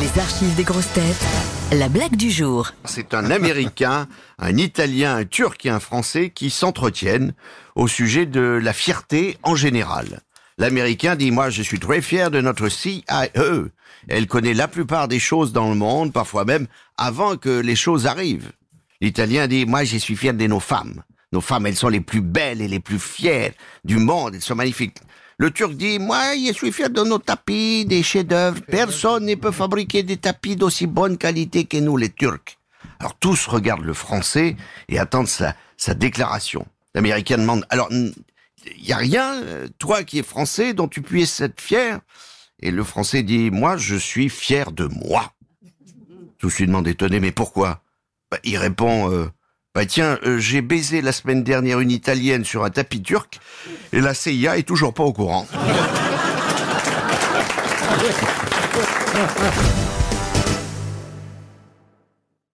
Les archives des grosses têtes. La blague du jour. C'est un Américain, un Italien, un Turc et un Français qui s'entretiennent au sujet de la fierté en général. L'Américain dit, moi je suis très fier de notre CIE. Elle connaît la plupart des choses dans le monde, parfois même avant que les choses arrivent. L'Italien dit, moi je suis fier de nos femmes. Nos femmes, elles sont les plus belles et les plus fières du monde, elles sont magnifiques. Le Turc dit, moi, je suis fier de nos tapis, des chefs-d'œuvre. Personne ne peut fabriquer des tapis d'aussi bonne qualité que nous, les Turcs. Alors tous regardent le Français et attendent sa, sa déclaration. L'Américain demande, alors, il y a rien, euh, toi qui es Français, dont tu puisses être fier Et le Français dit, moi, je suis fier de moi. Tous lui demandent étonné, mais pourquoi? Bah, Il répond, euh, bah tiens, euh, j'ai baisé la semaine dernière une Italienne sur un tapis turc et la CIA est toujours pas au courant.